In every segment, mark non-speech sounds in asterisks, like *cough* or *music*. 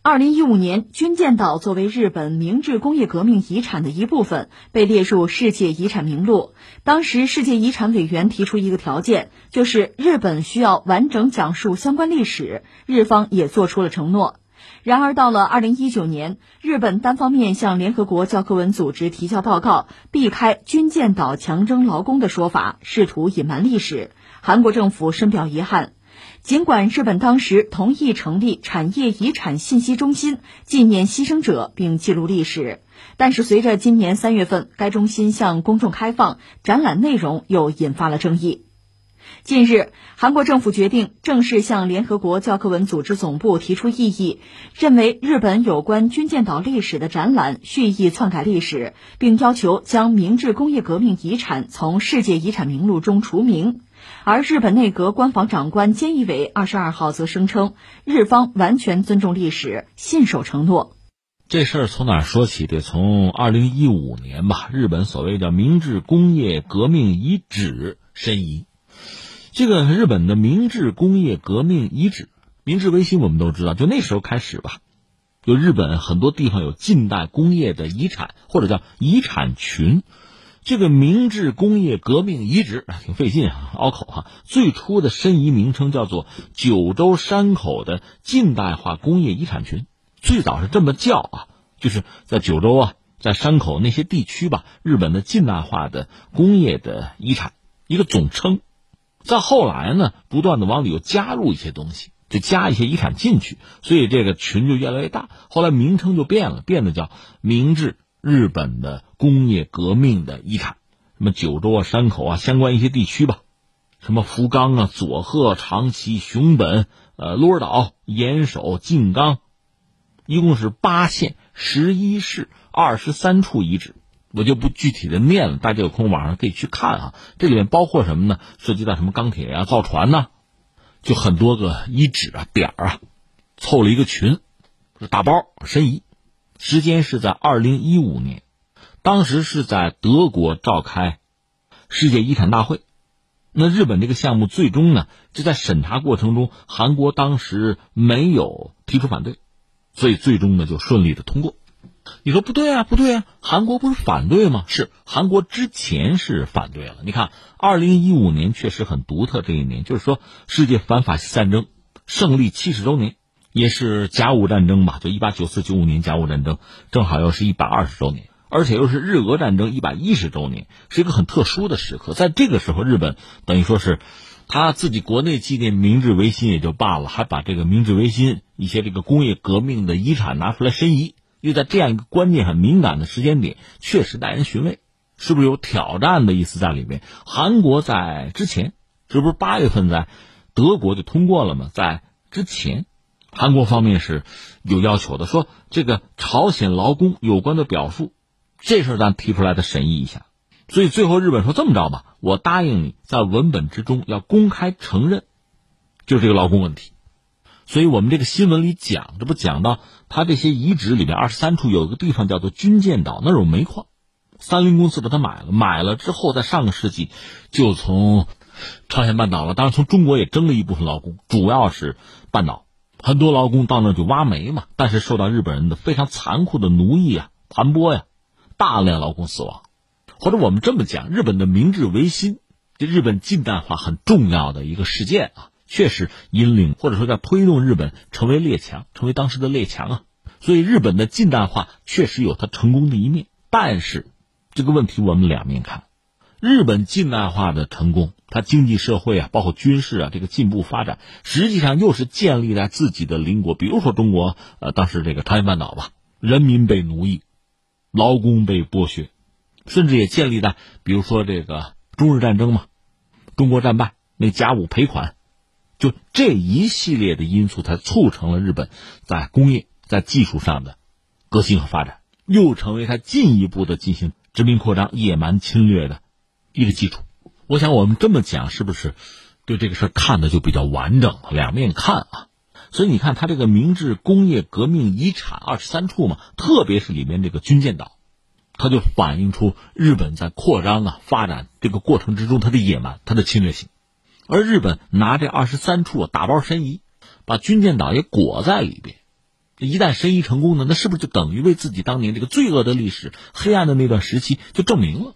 二零一五年，军舰岛作为日本明治工业革命遗产的一部分，被列入世界遗产名录。当时，世界遗产委员提出一个条件，就是日本需要完整讲述相关历史，日方也做出了承诺。然而，到了二零一九年，日本单方面向联合国教科文组织提交报告，避开军舰岛强征劳工的说法，试图隐瞒历史。韩国政府深表遗憾。尽管日本当时同意成立产业遗产信息中心，纪念牺牲者并记录历史，但是随着今年三月份该中心向公众开放，展览内容又引发了争议。近日，韩国政府决定正式向联合国教科文组织总部提出异议，认为日本有关军舰岛历史的展览蓄意篡改历史，并要求将明治工业革命遗产从世界遗产名录中除名。而日本内阁官房长官菅义伟二十二号则声称，日方完全尊重历史，信守承诺。这事儿从哪说起？得从二零一五年吧。日本所谓叫明治工业革命遗址申遗。这个日本的明治工业革命遗址，明治维新我们都知道，就那时候开始吧，就日本很多地方有近代工业的遗产或者叫遗产群。这个明治工业革命遗址 *laughs* 挺费劲啊，拗口哈。最初的申遗名称叫做九州山口的近代化工业遗产群，最早是这么叫啊，就是在九州啊，在山口那些地区吧，日本的近代化的工业的遗产一个总称。再后来呢，不断的往里又加入一些东西，就加一些遗产进去，所以这个群就越来越大。后来名称就变了，变得叫明治。日本的工业革命的遗产，什么九州啊、山口啊，相关一些地区吧，什么福冈啊、佐贺、长崎、熊本、呃、鹿儿岛、岩手、静冈，一共是八县、十一市、二十三处遗址，我就不具体的念了，大家有空网上可以去看啊。这里面包括什么呢？涉及到什么钢铁啊、造船呐，就很多个遗址啊、点啊，凑了一个群，打包申遗。时间是在二零一五年，当时是在德国召开世界遗产大会。那日本这个项目最终呢，就在审查过程中，韩国当时没有提出反对，所以最终呢就顺利的通过。你说不对啊，不对啊，韩国不是反对吗？是韩国之前是反对了。你看，二零一五年确实很独特，这一年就是说世界反法西斯战争胜利七十周年。也是甲午战争吧，就一八九四九五年甲午战争，正好又是一百二十周年，而且又是日俄战争一百一十周年，是一个很特殊的时刻。在这个时候，日本等于说是他自己国内纪念明治维新也就罢了，还把这个明治维新一些这个工业革命的遗产拿出来申遗，又在这样一个关键很敏感的时间点，确实耐人寻味，是不是有挑战的意思在里面？韩国在之前，这不是八月份在德国就通过了吗？在之前。韩国方面是有要求的，说这个朝鲜劳工有关的表述，这事咱提出来的审议一下。所以最后日本说这么着吧，我答应你在文本之中要公开承认，就这个劳工问题。所以我们这个新闻里讲，这不讲到他这些遗址里面二十三处有一个地方叫做军舰岛，那有煤矿，三菱公司把它买了，买了之后在上个世纪就从朝鲜半岛了，当然从中国也征了一部分劳工，主要是半岛。很多劳工到那就挖煤嘛，但是受到日本人的非常残酷的奴役啊、盘剥呀，大量劳工死亡。或者我们这么讲，日本的明治维新，这日本近代化很重要的一个事件啊，确实引领或者说在推动日本成为列强，成为当时的列强啊。所以日本的近代化确实有它成功的一面，但是这个问题我们两面看。日本近代化的成功，它经济社会啊，包括军事啊，这个进步发展，实际上又是建立在自己的邻国，比如说中国，呃，当时这个朝鲜半岛吧，人民被奴役，劳工被剥削，甚至也建立在，比如说这个中日战争嘛，中国战败，那甲午赔款，就这一系列的因素，才促成了日本在工业、在技术上的革新和发展，又成为它进一步的进行殖民扩张、野蛮侵略的。一个基础，我想我们这么讲是不是对这个事儿看的就比较完整了？两面看啊，所以你看它这个明治工业革命遗产二十三处嘛，特别是里面这个军舰岛，它就反映出日本在扩张啊发展这个过程之中它的野蛮、它的侵略性，而日本拿这二十三处打包申遗，把军舰岛也裹在里边，一旦申遗成功呢，那是不是就等于为自己当年这个罪恶的历史、黑暗的那段时期就证明了？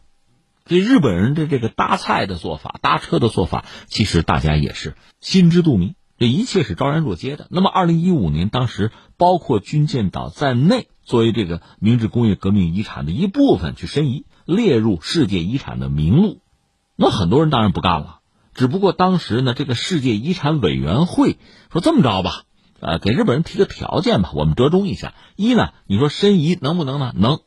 所以日本人的这个搭菜的做法、搭车的做法，其实大家也是心知肚明，这一切是昭然若揭的。那么，二零一五年当时包括军舰岛在内，作为这个明治工业革命遗产的一部分去申遗，列入世界遗产的名录，那很多人当然不干了。只不过当时呢，这个世界遗产委员会说这么着吧。呃，给日本人提个条件吧，我们折中一下。一呢，你说申遗能不能呢？能，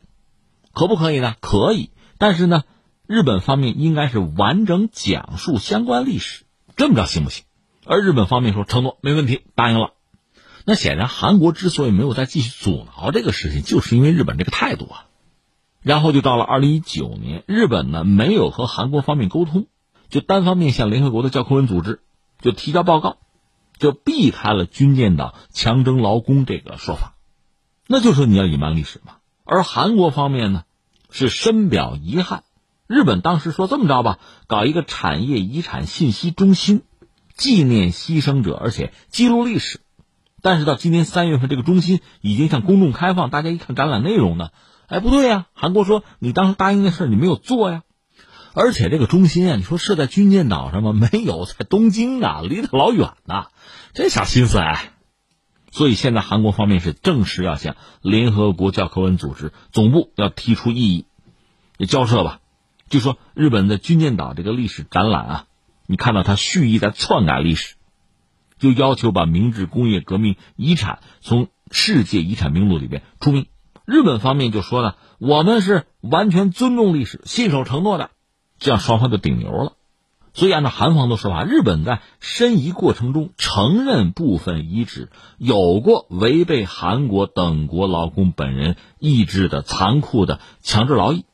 可不可以呢？可以。但是呢，日本方面应该是完整讲述相关历史，这么着行不行？而日本方面说承诺没问题，答应了。那显然韩国之所以没有再继续阻挠这个事情，就是因为日本这个态度啊。然后就到了二零一九年，日本呢没有和韩国方面沟通，就单方面向联合国的教科文组织就提交报告。就避开了军舰岛强征劳工这个说法，那就说你要隐瞒历史嘛。而韩国方面呢，是深表遗憾。日本当时说这么着吧，搞一个产业遗产信息中心，纪念牺牲者，而且记录历史。但是到今年三月份，这个中心已经向公众开放，大家一看展览内容呢，哎，不对呀，韩国说你当时答应的事你没有做呀。而且这个中心啊，你说设在军舰岛上吗？没有，在东京啊，离得老远呐。这小心思哎，所以现在韩国方面是正式要向联合国教科文组织总部要提出异议，交涉吧。就说日本的军舰岛这个历史展览啊，你看到他蓄意在篡改历史，就要求把明治工业革命遗产从世界遗产名录里边除名。日本方面就说呢，我们是完全尊重历史、信守承诺的。这样双方就顶牛了，所以按照韩方的说法，日本在申遗过程中承认部分遗址有过违背韩国等国劳工本人意志的残酷的强制劳役，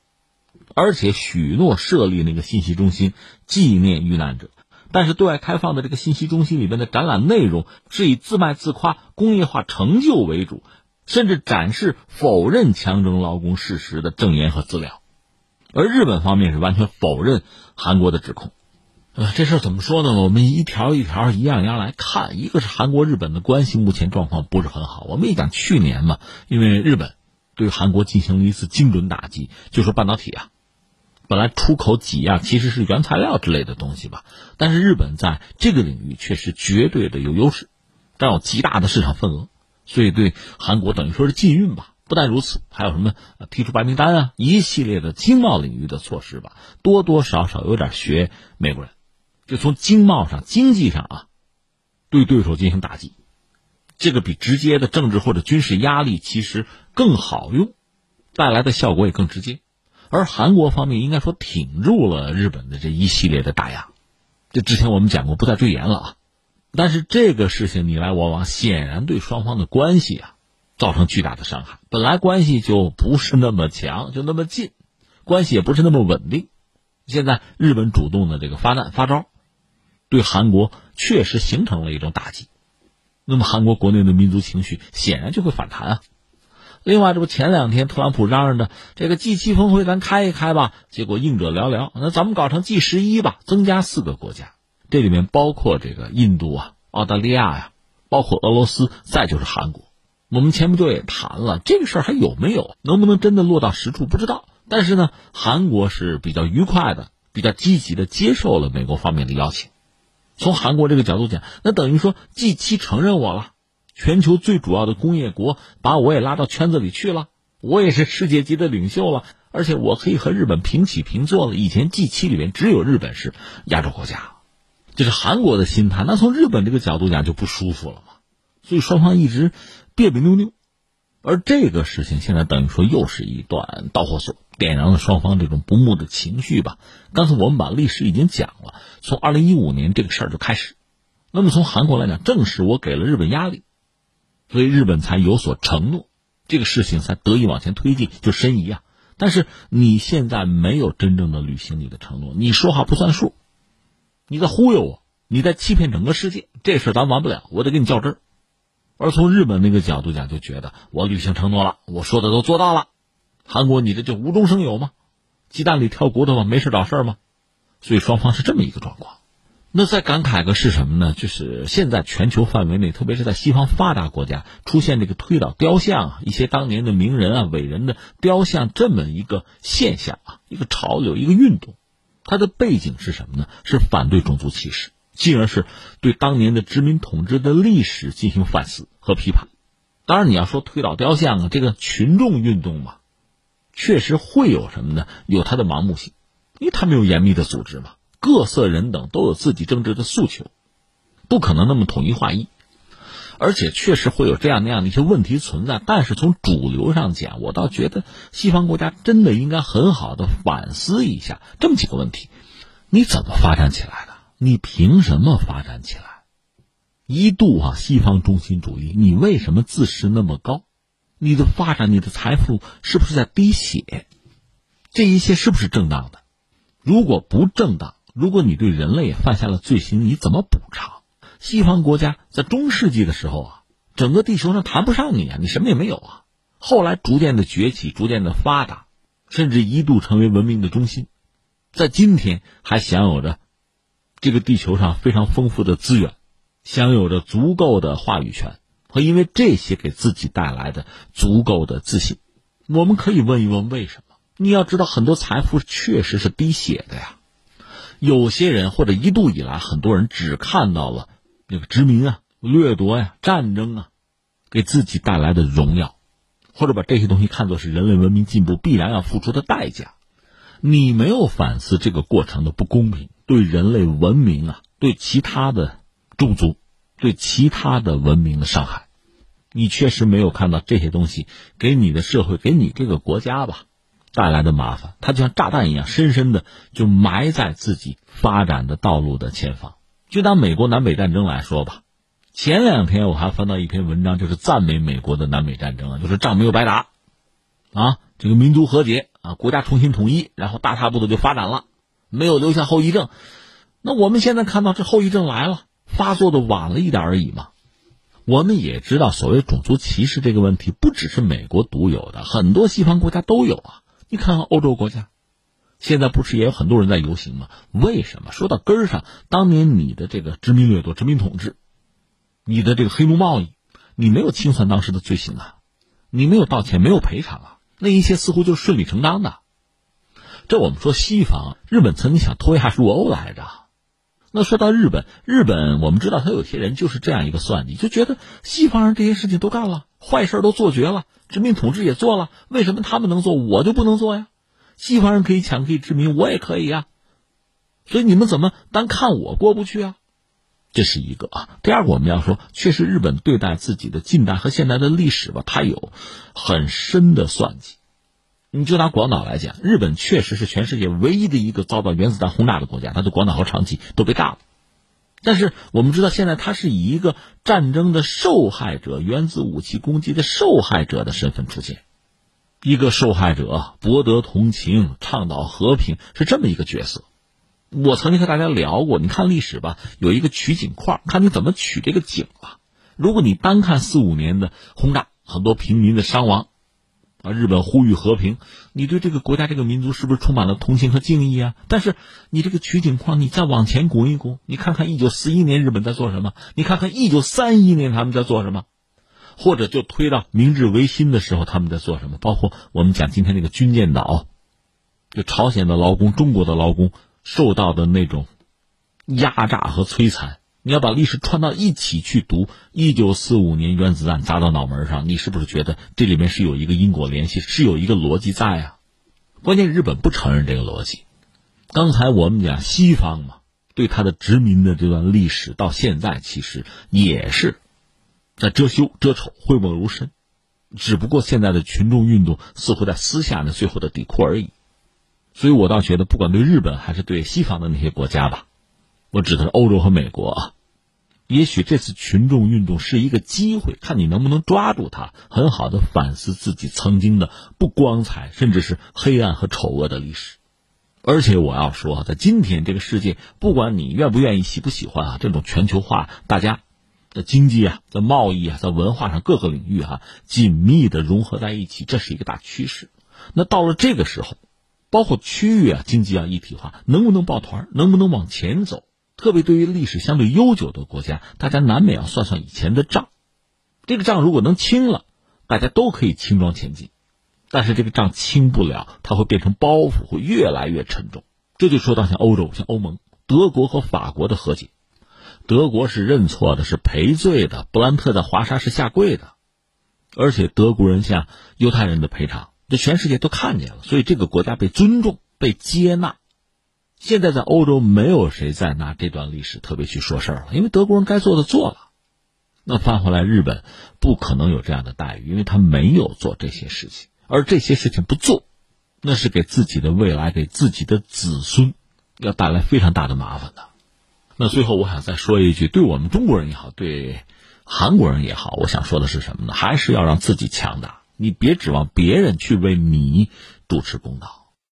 而且许诺设立那个信息中心纪念遇难者。但是对外开放的这个信息中心里边的展览内容是以自卖自夸工业化成就为主，甚至展示否认强征劳工事实的证言和资料。而日本方面是完全否认韩国的指控，呃，这事儿怎么说呢？我们一条一条、一样一样来看。一个是韩国日本的关系目前状况不是很好。我们一讲去年嘛，因为日本对韩国进行了一次精准打击，就说半导体啊，本来出口几样其实是原材料之类的东西吧，但是日本在这个领域却是绝对的有优势，占有极大的市场份额，所以对韩国等于说是禁运吧。不但如此，还有什么提出白名单啊，一系列的经贸领域的措施吧，多多少少有点学美国人，就从经贸上、经济上啊，对对手进行打击，这个比直接的政治或者军事压力其实更好用，带来的效果也更直接。而韩国方面应该说挺住了日本的这一系列的打压，这之前我们讲过，不再赘言了啊。但是这个事情你来我往，显然对双方的关系啊。造成巨大的伤害。本来关系就不是那么强，就那么近，关系也不是那么稳定。现在日本主动的这个发难发招，对韩国确实形成了一种打击。那么韩国国内的民族情绪显然就会反弹啊。另外，这不前两天特朗普嚷嚷着这个 G 七峰会咱开一开吧，结果应者寥寥。那咱们搞成 G 十一吧，增加四个国家，这里面包括这个印度啊、澳大利亚呀，包括俄罗斯，再就是韩国。我们前不久也谈了这个事儿，还有没有？能不能真的落到实处？不知道。但是呢，韩国是比较愉快的，比较积极的接受了美国方面的邀请。从韩国这个角度讲，那等于说 G 七承认我了，全球最主要的工业国把我也拉到圈子里去了，我也是世界级的领袖了，而且我可以和日本平起平坐了。以前 G 七里面只有日本是亚洲国家，这是韩国的心态。那从日本这个角度讲就不舒服了嘛。所以双方一直。别别扭扭，而这个事情现在等于说又是一段导火索，点燃了双方这种不睦的情绪吧。刚才我们把历史已经讲了，从二零一五年这个事儿就开始。那么从韩国来讲，正是我给了日本压力，所以日本才有所承诺，这个事情才得以往前推进，就申遗啊。但是你现在没有真正的履行你的承诺，你说话不算数，你在忽悠我，你在欺骗整个世界，这事咱完不了，我得跟你较真。而从日本那个角度讲，就觉得我履行承诺了，我说的都做到了。韩国，你这就无中生有吗？鸡蛋里挑骨头吗？没事找事儿吗？所以双方是这么一个状况。那再感慨个是什么呢？就是现在全球范围内，特别是在西方发达国家，出现这个推倒雕像啊，一些当年的名人啊、伟人的雕像这么一个现象啊，一个潮流、一个运动。它的背景是什么呢？是反对种族歧视，进而是对当年的殖民统治的历史进行反思和批判。当然，你要说推倒雕像啊，这个群众运动嘛，确实会有什么呢？有它的盲目性，因为它没有严密的组织嘛。各色人等都有自己政治的诉求，不可能那么统一划一，而且确实会有这样那样的一些问题存在。但是从主流上讲，我倒觉得西方国家真的应该很好的反思一下这么几个问题：你怎么发展起来的？你凭什么发展起来？一度啊，西方中心主义，你为什么自视那么高？你的发展，你的财富是不是在滴血？这一切是不是正当的？如果不正当？如果你对人类犯下了罪行，你怎么补偿？西方国家在中世纪的时候啊，整个地球上谈不上你啊，你什么也没有啊。后来逐渐的崛起，逐渐的发达，甚至一度成为文明的中心，在今天还享有着这个地球上非常丰富的资源，享有着足够的话语权，和因为这些给自己带来的足够的自信。我们可以问一问为什么？你要知道，很多财富确实是滴血的呀。有些人或者一度以来，很多人只看到了那个殖民啊、掠夺呀、战争啊，给自己带来的荣耀，或者把这些东西看作是人类文明进步必然要付出的代价。你没有反思这个过程的不公平，对人类文明啊、对其他的种族、对其他的文明的伤害，你确实没有看到这些东西给你的社会、给你这个国家吧。带来的麻烦，它就像炸弹一样，深深的就埋在自己发展的道路的前方。就拿美国南北战争来说吧，前两天我还翻到一篇文章，就是赞美美国的南北战争啊，就是仗没有白打，啊，这个民族和解啊，国家重新统一，然后大踏步的就发展了，没有留下后遗症。那我们现在看到这后遗症来了，发作的晚了一点而已嘛。我们也知道，所谓种族歧视这个问题，不只是美国独有的，很多西方国家都有啊。你看看欧洲国家，现在不是也有很多人在游行吗？为什么？说到根儿上，当年你的这个殖民掠夺、殖民统治，你的这个黑奴贸易，你没有清算当时的罪行啊，你没有道歉，没有赔偿啊，那一切似乎就顺理成章的。这我们说西方，日本曾经想脱亚入欧来着。那说到日本，日本我们知道他有些人就是这样一个算计，就觉得西方人这些事情都干了，坏事都做绝了。殖民统治也做了，为什么他们能做，我就不能做呀？西方人可以抢，可以殖民，我也可以呀。所以你们怎么单看我过不去啊？这是一个啊。第二个，我们要说，确实日本对待自己的近代和现代的历史吧，它有很深的算计。你就拿广岛来讲，日本确实是全世界唯一的一个遭到原子弹轰炸的国家，它的广岛和长崎都被炸了。但是我们知道，现在它是以一个战争的受害者、原子武器攻击的受害者的身份出现，一个受害者博得同情、倡导和平是这么一个角色。我曾经和大家聊过，你看历史吧，有一个取景框，看你怎么取这个景了。如果你单看四五年的轰炸，很多平民的伤亡。啊！日本呼吁和平，你对这个国家、这个民族是不是充满了同情和敬意啊？但是你这个取景框，你再往前拱一拱，你看看一九四一年日本在做什么？你看看一九三一年他们在做什么？或者就推到明治维新的时候他们在做什么？包括我们讲今天那个军舰岛，就朝鲜的劳工、中国的劳工受到的那种压榨和摧残。你要把历史串到一起去读，一九四五年原子弹砸到脑门上，你是不是觉得这里面是有一个因果联系，是有一个逻辑在啊？关键日本不承认这个逻辑。刚才我们讲西方嘛，对他的殖民的这段历史到现在其实也是在遮羞遮丑、讳莫如深，只不过现在的群众运动似乎在撕下那最后的底裤而已。所以我倒觉得，不管对日本还是对西方的那些国家吧。我指的是欧洲和美国啊，也许这次群众运动是一个机会，看你能不能抓住它，很好的反思自己曾经的不光彩，甚至是黑暗和丑恶的历史。而且我要说，在今天这个世界，不管你愿不愿意、喜不喜欢啊，这种全球化，大家的经济啊、在贸易啊、在文化上各个领域哈紧密的融合在一起，这是一个大趋势。那到了这个时候，包括区域啊经济啊一体化，能不能抱团，能不能往前走？特别对于历史相对悠久的国家，大家难免要算算以前的账。这个账如果能清了，大家都可以轻装前进；但是这个账清不了，它会变成包袱，会越来越沉重。这就说到像欧洲、像欧盟、德国和法国的和解。德国是认错的，是赔罪的。布兰特在华沙是下跪的，而且德国人向犹太人的赔偿，这全世界都看见了，所以这个国家被尊重、被接纳。现在在欧洲，没有谁再拿这段历史特别去说事儿了，因为德国人该做的做了。那翻回来，日本不可能有这样的待遇，因为他没有做这些事情，而这些事情不做，那是给自己的未来、给自己的子孙要带来非常大的麻烦的。那最后，我想再说一句，对我们中国人也好，对韩国人也好，我想说的是什么呢？还是要让自己强大，你别指望别人去为你主持公道。